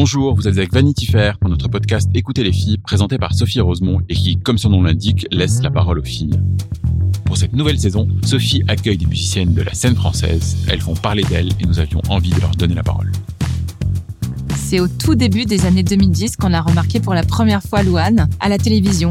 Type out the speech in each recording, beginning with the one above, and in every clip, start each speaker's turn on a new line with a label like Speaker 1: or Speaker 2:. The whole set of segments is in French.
Speaker 1: Bonjour, vous êtes avec Vanity Fair pour notre podcast Écoutez les filles, présenté par Sophie Rosemont et qui, comme son nom l'indique, laisse la parole aux filles. Pour cette nouvelle saison, Sophie accueille des musiciennes de la scène française. Elles font parler d'elles et nous avions envie de leur donner la parole.
Speaker 2: C'est au tout début des années 2010 qu'on a remarqué pour la première fois Louane à la télévision.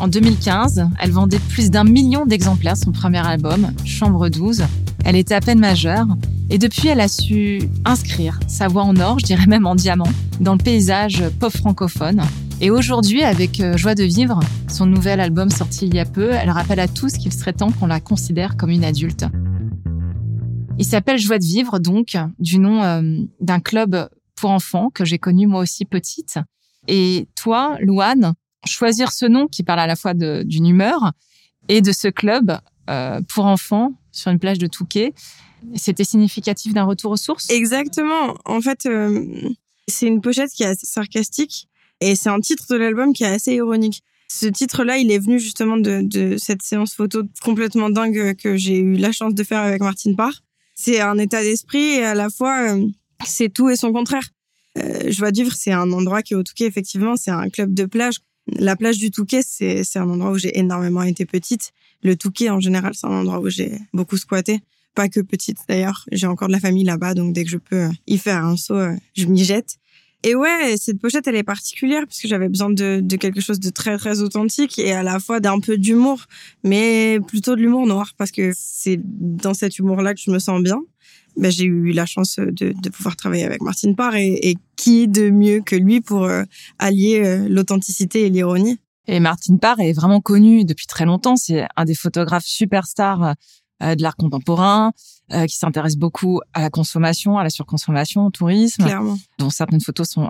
Speaker 2: En 2015, elle vendait plus d'un million d'exemplaires son premier album, Chambre 12. Elle était à peine majeure et depuis elle a su inscrire sa voix en or, je dirais même en diamant, dans le paysage pop francophone. Et aujourd'hui, avec euh, Joie de vivre, son nouvel album sorti il y a peu, elle rappelle à tous qu'il serait temps qu'on la considère comme une adulte. Il s'appelle Joie de vivre, donc, du nom euh, d'un club pour enfants que j'ai connu moi aussi petite. Et toi, Louane, choisir ce nom qui parle à la fois d'une humeur et de ce club euh, pour enfants sur une plage de Touquet, c'était significatif d'un retour aux sources?
Speaker 3: Exactement. En fait, euh, c'est une pochette qui est assez sarcastique et c'est un titre de l'album qui est assez ironique. Ce titre-là, il est venu justement de, cette séance photo complètement dingue que j'ai eu la chance de faire avec Martine Parr. C'est un état d'esprit et à la fois, euh, c'est tout et son contraire. Euh, Joie de vivre, c'est un endroit qui est au Touquet, effectivement, c'est un club de plage. La plage du Touquet, c'est un endroit où j'ai énormément été petite. Le Touquet, en général, c'est un endroit où j'ai beaucoup squatté. Pas que petite, d'ailleurs. J'ai encore de la famille là-bas, donc dès que je peux y faire un saut, euh, je m'y jette. Et ouais, cette pochette, elle est particulière parce que j'avais besoin de, quelque chose de très, très authentique et à la fois d'un peu d'humour, mais plutôt de l'humour noir parce que c'est dans cet humour-là que je me sens bien ben, j'ai eu la chance de, pouvoir travailler avec Martine Parr et, qui de mieux que lui pour euh, allier euh, l'authenticité et l'ironie.
Speaker 2: Et Martine Parr est vraiment connue depuis très longtemps. C'est un des photographes superstars euh, de l'art contemporain, qui s'intéresse beaucoup à la consommation, à la surconsommation, au tourisme,
Speaker 3: Clairement.
Speaker 2: dont certaines photos sont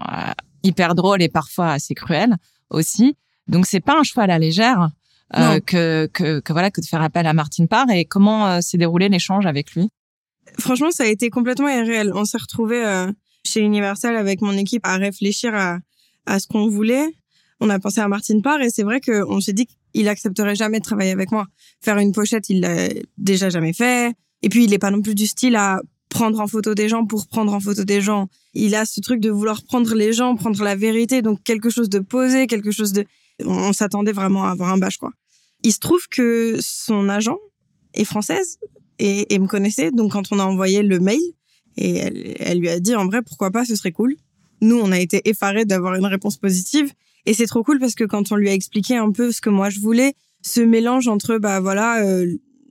Speaker 2: hyper drôles et parfois assez cruelles aussi. Donc c'est pas un choix à la légère que, que, que voilà que de faire appel à Martine Parr. Et comment s'est déroulé l'échange avec lui?
Speaker 3: Franchement, ça a été complètement irréel. On s'est retrouvé euh, chez Universal avec mon équipe à réfléchir à, à ce qu'on voulait. On a pensé à Martine Parr et c'est vrai qu'on s'est dit qu'il accepterait jamais de travailler avec moi. Faire une pochette, il l'a déjà jamais fait. Et puis, il est pas non plus du style à prendre en photo des gens pour prendre en photo des gens. Il a ce truc de vouloir prendre les gens, prendre la vérité, donc quelque chose de posé, quelque chose de... On, s'attendait vraiment à avoir un bâche, quoi. Il se trouve que son agent est française, et, et, me connaissait. Donc quand on a envoyé le mail, et elle, elle, lui a dit en vrai pourquoi pas, ce serait cool. Nous, on a été effarés d'avoir une réponse positive. Et c'est trop cool parce que quand on lui a expliqué un peu ce que moi je voulais, ce mélange entre bah voilà euh,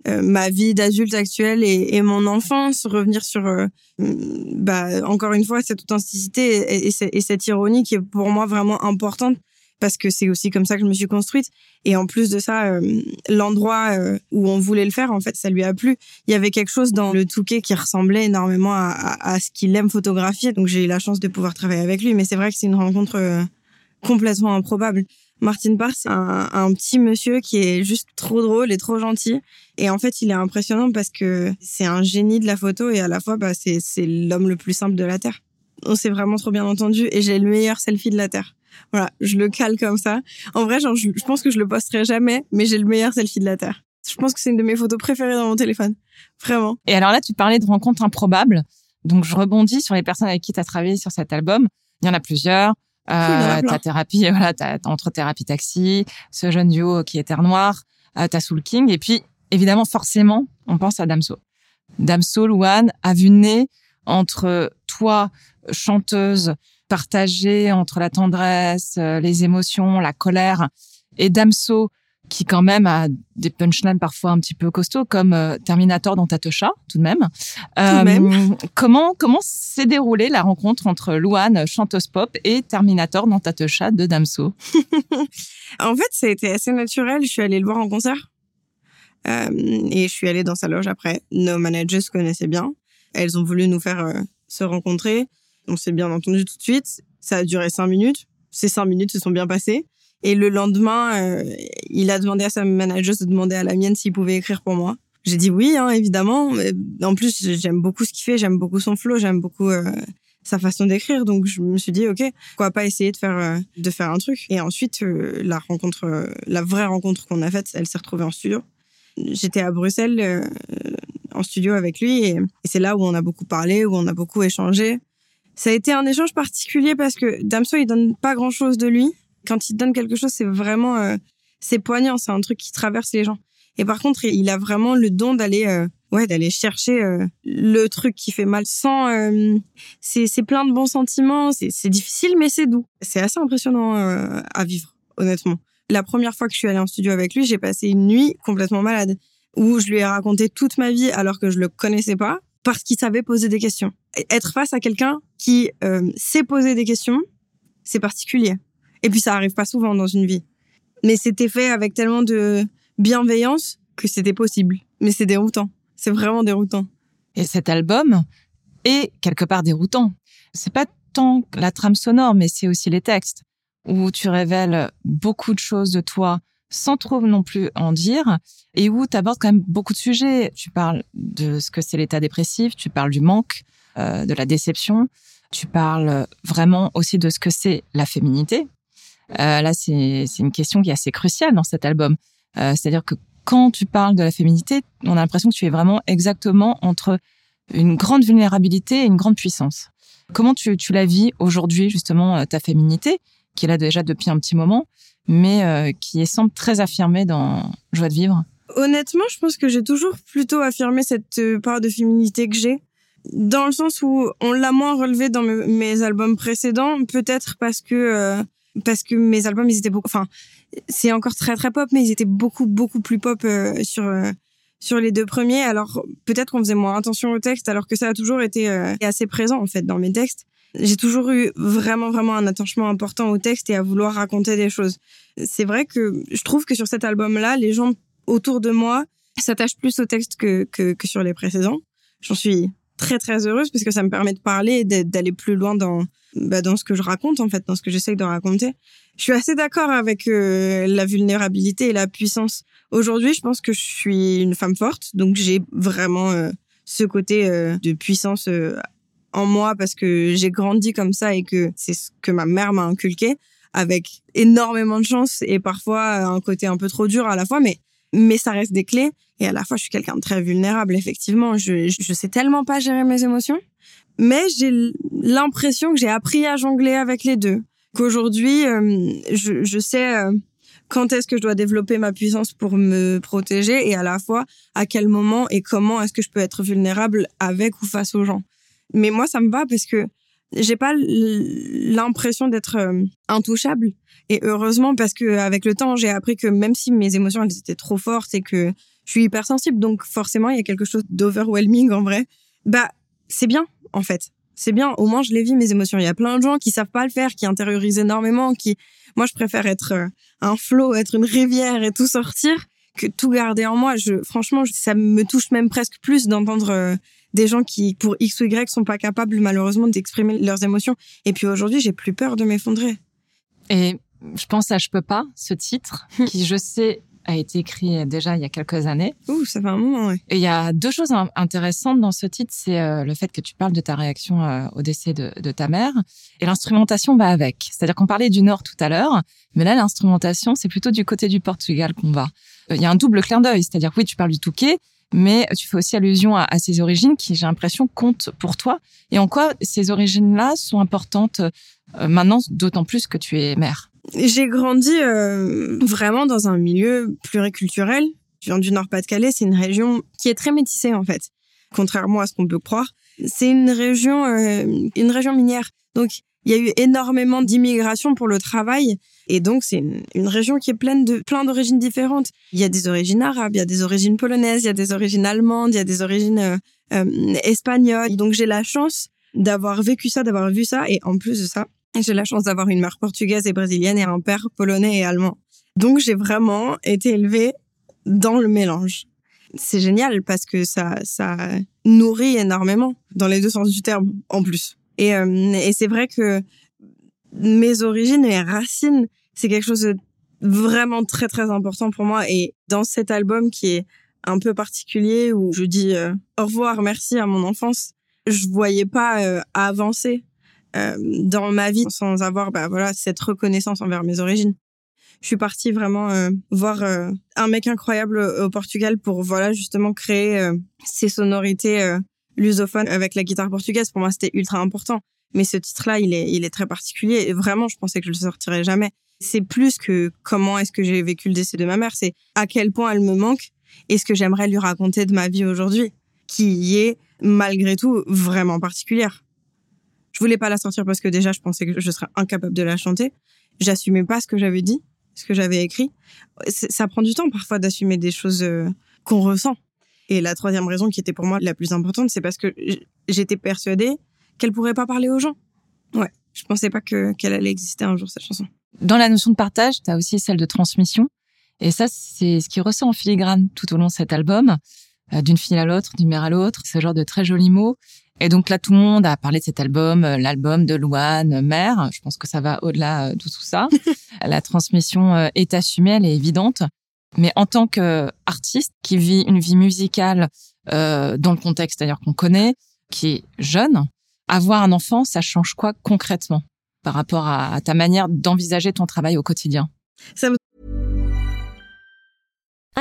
Speaker 3: euh, ma vie d'adulte actuelle et, et, mon enfance, revenir sur euh, bah encore une fois cette authenticité et, et, et, cette ironie qui est pour moi vraiment importante parce que c'est aussi comme ça que je me suis construite. Et en plus de ça, euh, l'endroit où on voulait le faire, en fait, ça lui a plu. Il y avait quelque chose dans le Touquet qui ressemblait énormément à, à, à ce qu'il aime photographier. Donc j'ai eu la chance de pouvoir travailler avec lui. Mais c'est vrai que c'est une rencontre complètement improbable. Martin Parr, c'est un, petit monsieur qui est juste trop drôle et trop gentil. Et en fait, il est impressionnant parce que c'est un génie de la photo et à la fois, bah, c'est l'homme le plus simple de la Terre. On s'est vraiment trop bien entendu et j'ai le meilleur selfie de la Terre. Voilà, je le cale comme ça. En vrai, genre, je, je pense que je le posterai jamais, mais j'ai le meilleur selfie de la Terre. Je pense que c'est une de mes photos préférées dans mon téléphone. Vraiment.
Speaker 2: Et alors là, tu parlais de rencontres improbables. Donc, je rebondis sur les personnes avec qui tu as travaillé sur cet album. Il y en a plusieurs. Euh, ta thérapie, voilà, t'as entre thérapie taxi, ce jeune duo qui est Terre Noire, euh, t'as Soul King, et puis évidemment, forcément, on pense à Damso. Damso, Louane, a vu né entre toi, chanteuse, partagée entre la tendresse, euh, les émotions, la colère, et Damso, qui quand même a des punchlines parfois un petit peu costauds, comme euh, Terminator dans Tatocha, tout de même.
Speaker 3: Euh, même.
Speaker 2: Comment comment s'est déroulée la rencontre entre Louane, chanteuse pop, et Terminator dans Tatocha de Damso?
Speaker 3: En fait, ça a été assez naturel. Je suis allée le voir en concert. Euh, et je suis allée dans sa loge après. Nos managers se connaissaient bien. Elles ont voulu nous faire euh, se rencontrer. On s'est bien entendu tout de suite. Ça a duré cinq minutes. Ces cinq minutes se sont bien passées. Et le lendemain, euh, il a demandé à sa manager de demander à la mienne s'il pouvait écrire pour moi. J'ai dit oui, hein, évidemment. En plus, j'aime beaucoup ce qu'il fait, j'aime beaucoup son flow, j'aime beaucoup euh, sa façon d'écrire. Donc je me suis dit ok, pourquoi pas essayer de faire euh, de faire un truc. Et ensuite, la rencontre, la vraie rencontre qu'on a faite, elle s'est retrouvée en studio. J'étais à Bruxelles en studio avec lui et, c'est là où on a beaucoup parlé, où on a beaucoup échangé. Ça a été un échange particulier parce que Damso, il donne pas grand chose de lui. Quand il donne quelque chose, c'est vraiment, euh, c'est poignant, c'est un truc qui traverse les gens. Et par contre, il a vraiment le don d'aller, euh, ouais, d'aller chercher euh, le truc qui fait mal sans, c'est, plein de bons sentiments, c'est, difficile, mais c'est doux. C'est assez impressionnant à vivre, honnêtement. La première fois que je suis allée en studio avec lui, j'ai passé une nuit complètement malade où je lui ai raconté toute ma vie alors que je le connaissais pas parce qu'il savait poser des questions. Être face à quelqu'un qui sait poser des questions, c'est particulier. Et puis ça arrive pas souvent dans une vie. Mais c'était fait avec tellement de bienveillance que c'était possible. Mais c'est déroutant. C'est vraiment déroutant.
Speaker 2: Et cet album est quelque part déroutant. C'est pas tant la trame sonore, mais c'est aussi les textes où tu révèles beaucoup de choses de toi sans trop non plus en dire, et où tu abordes quand même beaucoup de sujets. Tu parles de ce que c'est l'état dépressif, tu parles du manque, euh, de la déception, tu parles vraiment aussi de ce que c'est la féminité. Euh, là, c'est une question qui est assez cruciale dans cet album. Euh, C'est-à-dire que quand tu parles de la féminité, on a l'impression que tu es vraiment exactement entre une grande vulnérabilité et une grande puissance. Comment tu, tu la vis aujourd'hui, justement, euh, ta féminité, qui est là déjà depuis un petit moment, mais euh, qui est semble très affirmée dans Joie de vivre?
Speaker 3: Honnêtement, je pense que j'ai toujours plutôt affirmé cette euh, part de féminité que j'ai. Dans le sens où on l'a moins relevé dans me- mes albums précédents, peut-être parce que euh, parce que mes albums ils étaient beaucoup, enfin c'est encore très très pop, mais ils étaient beaucoup beaucoup plus pop euh, sur euh, sur les deux premiers. Alors peut-être qu'on faisait moins attention au texte, alors que ça a toujours été euh, assez présent en fait dans mes textes. J'ai toujours eu vraiment vraiment un attachement important au texte et à vouloir raconter des choses. C'est vrai que je trouve que sur cet album-là, les gens autour de moi s'attachent plus au texte que, que, que sur les précédents. J'en suis très très heureuse parce que ça me permet de parler et d'aller plus loin dans bah, dans ce que je raconte en fait, dans ce que j'essaye de raconter. Je suis assez d'accord avec euh, la vulnérabilité et la puissance. Aujourd'hui, je pense que je suis une femme forte, donc j'ai vraiment euh, ce côté euh, de puissance en moi parce que j'ai grandi comme ça et que c'est ce que ma mère m'a inculqué avec énormément de chance et parfois un côté un peu trop dur à la fois, mais mais ça reste des clés. Et à la fois, je suis quelqu'un de très vulnérable, effectivement. Je, je, sais tellement pas gérer mes émotions. Mais j'ai l'impression que j'ai appris à jongler avec les deux. Qu'aujourd'hui, euh, je, je sais euh, quand est-ce que je dois développer ma puissance pour me protéger et à la fois à quel moment et comment est-ce que je peux être vulnérable avec ou face aux gens. Mais moi, ça me va parce que j'ai pas l'impression d'être euh, intouchable. Et heureusement, parce que avec le temps, j'ai appris que même si mes émotions elles étaient trop fortes et que je suis hypersensible, donc forcément il y a quelque chose d'overwhelming en vrai. Bah c'est bien en fait. C'est bien. Au moins je les vis mes émotions. Il y a plein de gens qui savent pas le faire, qui intériorisent énormément, qui. Moi je préfère être euh, un flot, être une rivière et tout sortir que tout garder en moi. Je franchement ça me touche même presque plus d'entendre. euh, des gens qui, pour X ou Y, sont pas capables malheureusement d'exprimer leurs émotions. Et puis aujourd'hui, j'ai plus peur de m'effondrer.
Speaker 2: Et je pense à Je peux pas, ce titre, qui je sais a été écrit déjà il y a quelques années.
Speaker 3: Ouh, ça fait un moment, ouais.
Speaker 2: Et il y a deux choses in- intéressantes dans ce titre, c'est euh, le fait que tu parles de ta réaction euh, au décès de, de ta mère, et l'instrumentation va avec. C'est-à-dire qu'on parlait du Nord tout à l'heure, mais là l'instrumentation c'est plutôt du côté du Portugal qu'on va. Euh, Il y a un double clin d'œil, c'est-à-dire oui tu parles du Touquet, mais tu fais aussi allusion à, à ses origines qui j'ai l'impression comptent pour toi, et en quoi ces origines-là sont importantes euh, maintenant, d'autant plus que tu es mère?
Speaker 3: J'ai grandi euh, vraiment dans un milieu pluriculturel. Je viens du Nord-Pas-de-Calais, c'est une région qui est très métissée en fait, contrairement à ce qu'on peut croire. C'est une région, euh, une région minière. Donc il y a eu énormément d'immigration pour le travail, et donc c'est une, région qui est pleine de plein d'origines différentes. Il y a des origines arabes, il y a des origines polonaises, il y a des origines allemandes, il y a des origines euh, euh, espagnoles. Donc j'ai la chance d'avoir vécu ça, d'avoir vu ça, et en plus de ça, j'ai la chance d'avoir une mère portugaise et brésilienne et un père polonais et allemand. Donc j'ai vraiment été élevée dans le mélange. c'est génial parce que ça, ça nourrit énormément dans les deux sens du terme en plus. Et, euh, et c'est vrai que mes origines, mes racines, c'est quelque chose de vraiment très très important pour moi. Et dans cet album qui est un peu particulier où je dis euh, au revoir, merci à mon enfance, je voyais pas euh, avancer dans ma vie sans avoir bah voilà cette reconnaissance envers mes origines. Je suis partie vraiment voir un mec incroyable au Portugal pour voilà justement créer ces sonorités lusophones avec la guitare portugaise. Pour moi, c'était ultra important. Mais ce titre-là, il est, il est très particulier. Vraiment, je pensais que je le sortirais jamais. C'est plus que comment est-ce que j'ai vécu le décès de ma mère, c'est à quel point elle me manque et ce que j'aimerais lui raconter de ma vie aujourd'hui, qui est malgré tout vraiment particulière. Je voulais pas la sortir parce que déjà je pensais que je serais incapable de la chanter. J'assumais pas ce que j'avais dit, ce que j'avais écrit. Ça prend du temps parfois d'assumer des choses euh, qu'on ressent. Et la troisième raison qui était pour moi la plus importante, c'est parce que j'étais persuadée qu'elle pourrait pas parler aux gens. Ouais, je pensais pas que qu'elle allait exister un jour cette chanson.
Speaker 2: Dans la notion de partage, tu as aussi celle de transmission. Et ça, c'est ce qui ressort en filigrane tout au long de cet album, euh, d'une fille à l'autre, d'une mère à l'autre, ce genre de très jolis mots. Et donc là, tout le monde a parlé de cet album, euh, l'album de Louane, mère. Je pense que ça va au-delà euh, de tout ça. la transmission est assumée, elle est évidente. Mais en tant qu'artiste qui vit une vie musicale euh, dans le contexte d'ailleurs qu'on connaît, qui est jeune, avoir un enfant, ça change quoi concrètement par rapport à, ta manière d'envisager ton travail au quotidien?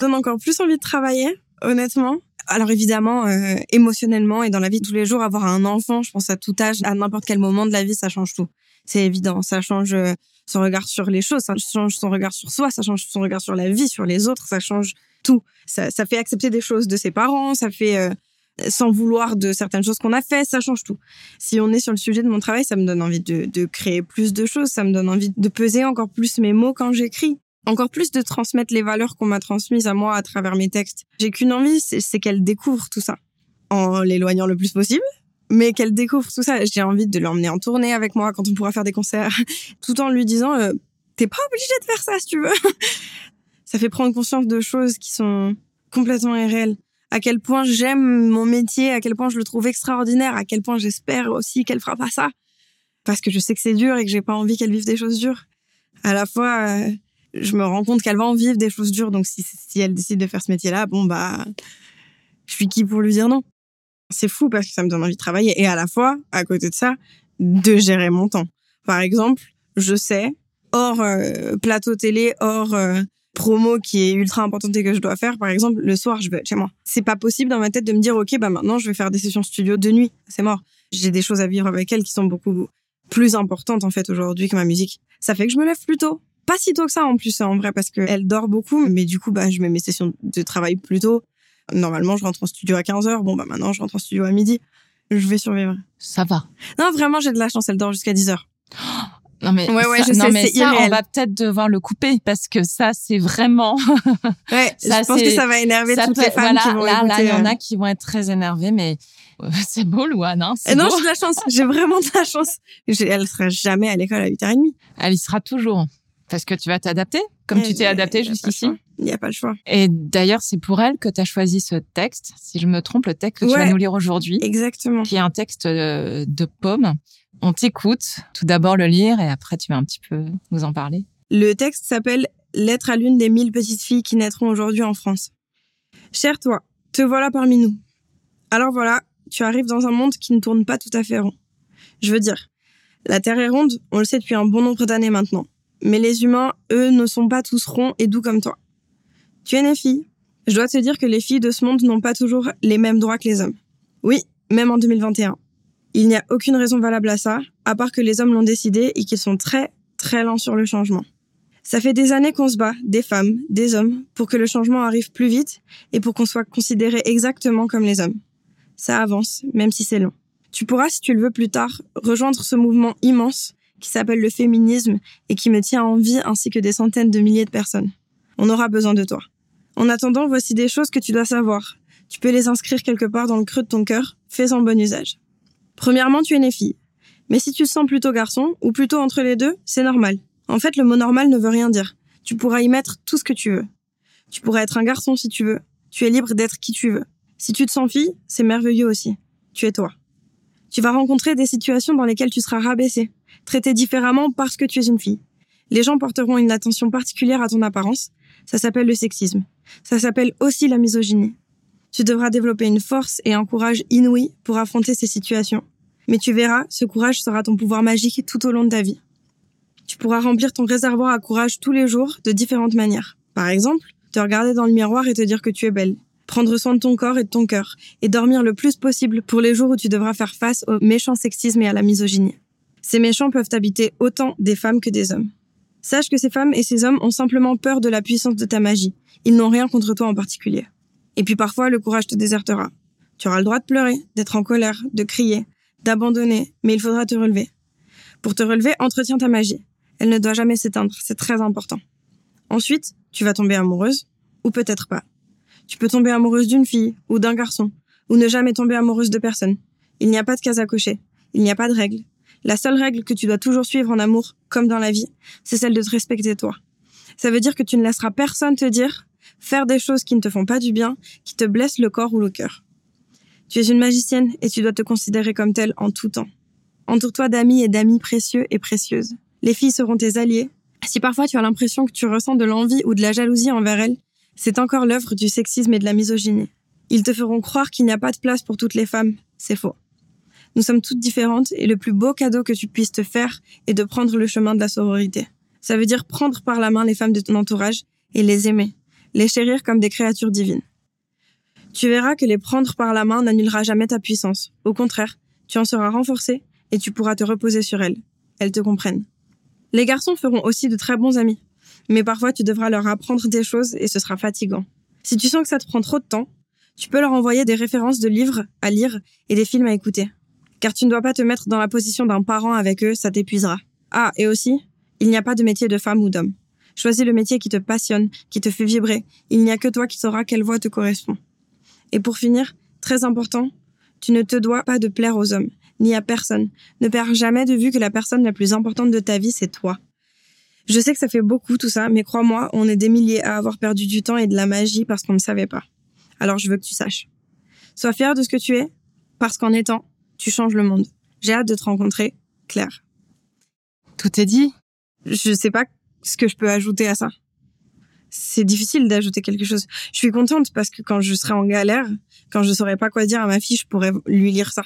Speaker 3: Donne encore plus envie de travailler, honnêtement. Alors évidemment, euh, émotionnellement et dans la vie de tous les jours, avoir un enfant, je pense à tout âge, à n'importe quel moment de la vie, ça change tout. C'est évident, ça change euh, son regard sur les choses, ça change son regard sur soi, ça change son regard sur la vie, sur les autres, ça change tout. Ça, fait accepter des choses de ses parents, ça fait euh, sans vouloir de certaines choses qu'on a fait, ça change tout. Si on est sur le sujet de mon travail, ça me donne envie de créer plus de choses, ça me donne envie de peser encore plus mes mots quand j'écris, encore plus de transmettre les valeurs qu'on m'a transmises à moi à travers mes textes. J'ai qu'une envie, c'est qu'elle découvre tout ça en l'éloignant le plus possible, mais qu'elle découvre tout ça. J'ai envie de l'emmener en tournée avec moi quand on pourra faire des concerts, tout en lui disant euh, t'es pas obligé de faire ça si tu veux. ça fait prendre conscience de choses qui sont complètement irréelles. À quel point j'aime mon métier, à quel point je le trouve extraordinaire, à quel point j'espère aussi qu'elle fera pas ça, parce que je sais que c'est dur et que j'ai pas envie qu'elle vive des choses dures. À la fois, euh, je me rends compte qu'elle va en vivre des choses dures, donc si, si elle décide de faire ce métier-là, bon bah, je suis qui pour lui dire non? C'est fou parce que ça me donne envie de travailler et à la fois, à côté de ça, de gérer mon temps. Par exemple, je sais, hors euh, plateau télé, hors euh, promo qui est ultra importante et que je dois faire, par exemple, le soir, je vais être chez moi. C'est pas possible dans ma tête de me dire, OK, bah maintenant, je vais faire des sessions studio de nuit. C'est mort. J'ai des choses à vivre avec elle qui sont beaucoup plus importantes, en fait, aujourd'hui que ma musique. Ça fait que je me lève plus tôt. Pas si tôt que ça, en plus, en vrai, parce qu'elle dort beaucoup, mais du coup, bah, je mets mes sessions de travail plus tôt Normalement, je rentre en studio à 15h. Bon, bah maintenant, je rentre en studio à midi. Je vais survivre.
Speaker 2: Ça va.
Speaker 3: Non, vraiment, j'ai de la chance. Elle dort jusqu'à 10h.
Speaker 2: Non mais ouais, ouais, je sais, mais ça, on va peut-être devoir le couper parce que ça, c'est vraiment.
Speaker 3: ouais, je pense que ça va énerver toutes les femmes qui vont
Speaker 2: là,
Speaker 3: écouter.
Speaker 2: Là, il y en a qui vont être très énervées, mais c'est beau, Louane. Hein,
Speaker 3: non, j'ai de la chance. J'ai vraiment de la chance. Elle sera jamais à l'école à 8h30.
Speaker 2: Elle y sera toujours parce que tu vas t'adapter comme tu t'es adapté jusqu'ici.
Speaker 3: Il n'y a pas le choix.
Speaker 2: Et d'ailleurs, c'est pour elle que tu as choisi ce texte, si je me trompe, le texte que tu vas nous lire aujourd'hui.
Speaker 3: Exactement.
Speaker 2: Qui est un texte de, de pomme. On t'écoute, tout d'abord le lire et après tu vas un petit peu nous en parler.
Speaker 3: Le texte s'appelle Lettre à l'une des mille petites filles qui naîtront aujourd'hui en France. Cher toi, te voilà parmi nous. Alors voilà, tu arrives dans un monde qui ne tourne pas tout à fait rond. Je veux dire, la Terre est ronde, on le sait depuis un bon nombre d'années maintenant. Mais les humains, eux, ne sont pas tous ronds et doux comme toi. Tu es une fille. Je dois te dire que les filles de ce monde n'ont pas toujours les mêmes droits que les hommes. Oui, même en 2021. Il n'y a aucune raison valable à ça, à part que les hommes l'ont décidé et qu'ils sont très, très lents sur le changement. Ça fait des années qu'on se bat, des femmes, des hommes, pour que le changement arrive plus vite et pour qu'on soit considéré exactement comme les hommes. Ça avance, même si c'est long. Tu pourras, si tu le veux plus tard, rejoindre ce mouvement immense qui s'appelle le féminisme et qui me tient en vie ainsi que des centaines de milliers de personnes. On aura besoin de toi. En attendant, voici des choses que tu dois savoir. Tu peux les inscrire quelque part dans le creux de ton cœur. Fais-en bon usage. Premièrement, tu es né fille. Mais si tu te sens plutôt garçon, ou plutôt entre les deux, c'est normal. En fait, le mot normal ne veut rien dire. Tu pourras y mettre tout ce que tu veux. Tu pourras être un garçon si tu veux. Tu es libre d'être qui tu veux. Si tu te sens fille, c'est merveilleux aussi. Tu es toi. Tu vas rencontrer des situations dans lesquelles tu seras rabaissé, traité différemment parce que tu es une fille. Les gens porteront une attention particulière à ton apparence. Ça s'appelle le sexisme. Ça s'appelle aussi la misogynie. Tu devras développer une force et un courage inouï pour affronter ces situations. Mais tu verras, ce courage sera ton pouvoir magique tout au long de ta vie. Tu pourras remplir ton réservoir à courage tous les jours de différentes manières. Par exemple, te regarder dans le miroir et te dire que tu es belle. Prendre soin de ton corps et de ton cœur. Et dormir le plus possible pour les jours où tu devras faire face au méchant sexisme et à la misogynie. Ces méchants peuvent habiter autant des femmes que des hommes. Sache que ces femmes et ces hommes ont simplement peur de la puissance de ta magie. Ils n'ont rien contre toi en particulier. Et puis parfois, le courage te désertera. Tu auras le droit de pleurer, d'être en colère, de crier, d'abandonner, mais il faudra te relever. Pour te relever, entretiens ta magie. Elle ne doit jamais s'éteindre, c'est très important. Ensuite, tu vas tomber amoureuse, ou peut-être pas. Tu peux tomber amoureuse d'une fille, ou d'un garçon, ou ne jamais tomber amoureuse de personne. Il n'y a pas de case à cocher. Il n'y a pas de règle. La seule règle que tu dois toujours suivre en amour, comme dans la vie, c'est celle de te respecter toi. Ça veut dire que tu ne laisseras personne te dire faire des choses qui ne te font pas du bien, qui te blessent le corps ou le cœur. Tu es une magicienne et tu dois te considérer comme telle en tout temps. Entoure-toi d'amis et d'amis précieux et précieuses. Les filles seront tes alliés. Si parfois tu as l'impression que tu ressens de l'envie ou de la jalousie envers elles, c'est encore l'œuvre du sexisme et de la misogynie. Ils te feront croire qu'il n'y a pas de place pour toutes les femmes. C'est faux. Nous sommes toutes différentes et le plus beau cadeau que tu puisses te faire est de prendre le chemin de la sororité. Ça veut dire prendre par la main les femmes de ton entourage et les aimer, les chérir comme des créatures divines. Tu verras que les prendre par la main n'annulera jamais ta puissance. Au contraire, tu en seras renforcé et tu pourras te reposer sur elles. Elles te comprennent. Les garçons feront aussi de très bons amis, mais parfois tu devras leur apprendre des choses et ce sera fatigant. Si tu sens que ça te prend trop de temps, tu peux leur envoyer des références de livres à lire et des films à écouter. Car tu ne dois pas te mettre dans la position d'un parent avec eux, ça t'épuisera. Ah, et aussi, il n'y a pas de métier de femme ou d'homme. Choisis le métier qui te passionne, qui te fait vibrer. Il n'y a que toi qui sauras quelle voie te correspond. Et pour finir, très important, tu ne te dois pas de plaire aux hommes, ni à personne. Ne perds jamais de vue que la personne la plus importante de ta vie, c'est toi. Je sais que ça fait beaucoup tout ça, mais crois-moi, on est des milliers à avoir perdu du temps et de la magie parce qu'on ne savait pas. Alors je veux que tu saches. Sois fier de ce que tu es, parce qu'en étant, tu changes le monde. J'ai hâte de te rencontrer, Claire.
Speaker 2: Tout est dit.
Speaker 3: Je sais pas ce que je peux ajouter à ça c'est difficile d'ajouter quelque chose. Je suis contente parce que quand je serai en galère, quand je saurais pas quoi dire à ma fille, je pourrais lui lire ça.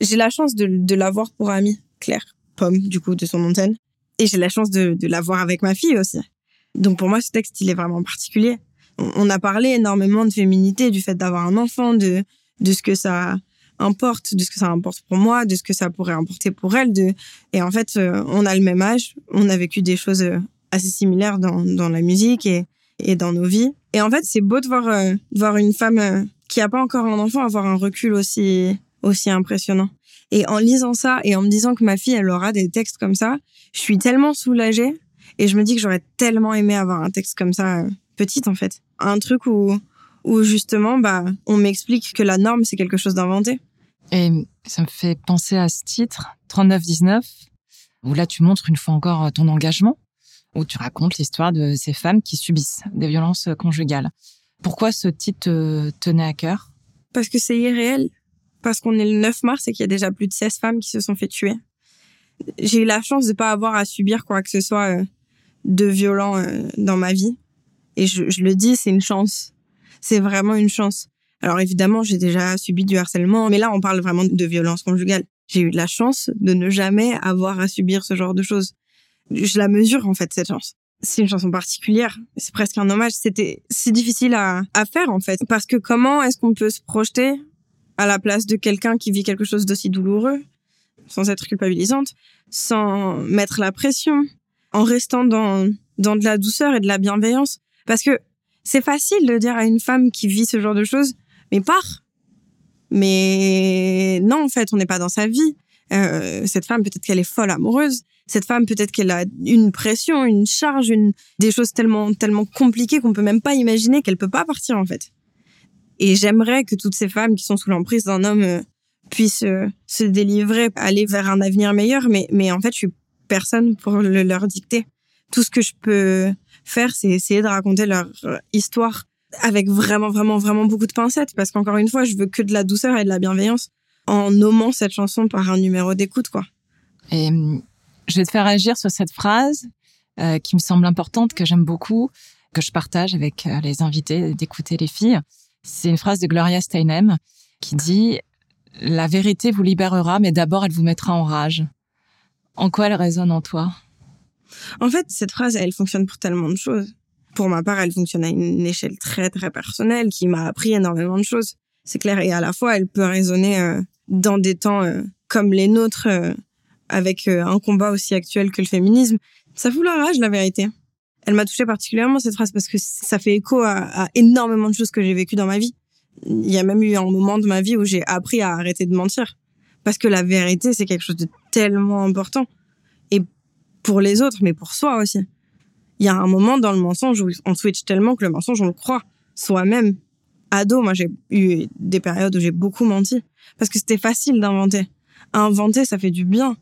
Speaker 3: J'ai la chance de, de l'avoir pour amie, Claire, Pomme, du coup, de son antenne. Et j'ai la chance de, de l'avoir avec ma fille aussi. Donc pour moi, ce texte, il est vraiment particulier. On, a parlé énormément de féminité, du fait d'avoir un enfant, de, de ce que ça importe, de ce que ça importe pour moi, de ce que ça pourrait importer pour elle. Et en fait, euh, on a le même âge, on a vécu des choses euh, assez similaires dans, la musique et, dans nos vies. Et en fait, c'est beau de voir, euh, une femme qui a pas encore un enfant avoir un recul aussi, impressionnant. Et en lisant ça et en me disant que ma fille, elle aura des textes comme ça, je suis tellement soulagée et je me dis que j'aurais tellement aimé avoir un texte comme ça, euh, petite en fait. Un truc où, où justement, bah, on m'explique que la norme, c'est quelque chose d'inventé.
Speaker 2: Et ça me fait penser à ce titre, 3919, où là, tu montres une fois encore ton engagement où tu racontes l'histoire de ces femmes qui subissent des violences conjugales. Pourquoi ce titre te tenait à cœur?
Speaker 3: Parce que c'est irréel. Parce qu'on est le 9 mars et qu'il y a déjà plus de 16 femmes qui se sont fait tuer. J'ai eu la chance de pas avoir à subir quoi que ce soit euh, de violent euh, dans ma vie. Et je le dis, c'est une chance. C'est vraiment une chance. Alors évidemment, j'ai déjà subi du harcèlement, mais là, on parle vraiment de violence conjugale. J'ai eu de la chance de ne jamais avoir à subir ce genre de choses je la mesure en fait cette chance. C'est une chanson particulière, c'est presque un hommage. C'était si difficile à, à faire en fait, parce que comment est-ce qu'on peut se projeter à la place de quelqu'un qui vit quelque chose d'aussi douloureux, sans être culpabilisante, sans mettre la pression, en restant dans dans de la douceur et de la bienveillance? Parce que c'est facile de dire à une femme qui vit ce genre de choses, mais pars. Mais non, en fait, on n'est pas dans sa vie. Euh, cette femme, peut-être qu'elle est folle amoureuse. Cette femme, peut-être qu'elle a une pression, une charge, des choses tellement tellement compliquées qu'on peut même pas imaginer qu'elle peut pas partir en fait. Et j'aimerais que toutes ces femmes qui sont sous l'emprise d'un homme euh, puissent euh, se délivrer, aller vers un avenir meilleur. Mais mais en fait, je suis personne pour le leur dicter. Tout ce que je peux faire, c'est essayer de raconter leur histoire avec vraiment, vraiment, vraiment beaucoup de pincettes. Parce qu'encore une fois, je veux que de la douceur et de la bienveillance en nommant cette chanson par un numéro d'écoute, quoi.
Speaker 2: Et hum, je vais te faire agir sur cette phrase euh, qui me semble importante, que j'aime beaucoup, que je partage avec euh, les invités d'écouter les filles. C'est une phrase de Gloria Steinem qui dit La vérité vous libérera, mais d'abord elle vous mettra en rage. En quoi elle résonne en toi?
Speaker 3: En fait, cette phrase, elle fonctionne pour tellement de choses. Pour ma part, elle fonctionne à une échelle très très personnelle qui m'a appris énormément de choses. C'est clair. Et à la fois, elle peut résonner euh, dans des temps euh, comme les nôtres, euh, avec un combat aussi actuel que le féminisme. Ça fout la rage, la vérité. Elle m'a touchée particulièrement cette phrase parce que ça fait écho à, à énormément de choses que j'ai vécues dans ma vie. Il y a même eu un moment de ma vie où j'ai appris à arrêter de mentir parce que la vérité c'est quelque chose de tellement important et pour les autres mais pour soi aussi il y a un moment dans le mensonge où on switch tellement que le mensonge, on le croit soi-même. Ado, moi, j'ai eu des périodes où j'ai beaucoup menti parce que c'était facile d'inventer. Inventer, ça fait du bien.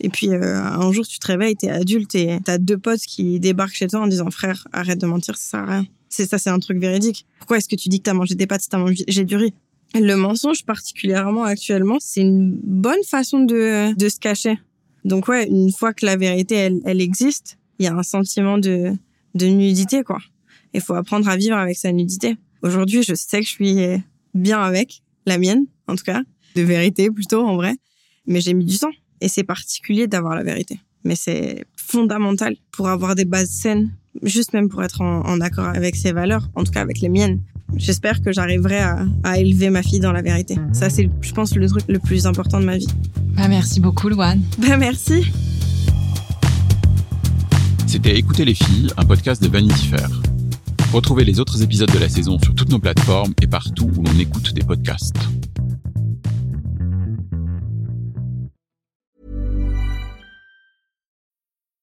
Speaker 3: Et puis, euh, un jour, tu te réveilles, t'es adulte et t'as deux potes qui débarquent chez toi en disant, frère, arrête de mentir, ça sert à rien. C'est ça, c'est un truc véridique. Pourquoi est-ce que tu dis que t'as mangé des pâtes si t'as mangé du riz? Le mensonge, particulièrement actuellement, c'est une bonne façon de, de se cacher. Donc ouais, une fois que la vérité, elle, elle existe, il y a un sentiment de, de nudité, quoi. Il faut apprendre à vivre avec sa nudité. Aujourd'hui, je sais que je suis bien avec, la mienne, en tout cas, de vérité plutôt, en vrai. Mais j'ai mis du temps. Et c'est particulier d'avoir la vérité. Mais c'est fondamental pour avoir des bases saines, juste même pour être en, en accord avec ses valeurs, en tout cas avec les miennes. J'espère que j'arriverai à, à, élever ma fille dans la vérité. Ça, c'est, je pense, le truc le plus important de ma vie.
Speaker 2: Bah, merci beaucoup, Louane.
Speaker 3: Bah, merci.
Speaker 1: C'était Écouter les filles, un podcast de Vanity Fair. Retrouvez les autres épisodes de la saison sur toutes nos plateformes et partout où l'on écoute des podcasts.